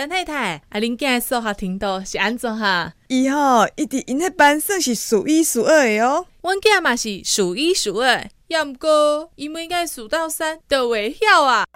陈太太，啊，恁囝数学程度是安怎哈？伊吼，伊伫因迄班算是数一数二的哦。阮囝嘛是数一数二，要毋过伊每该数到三都会晓啊。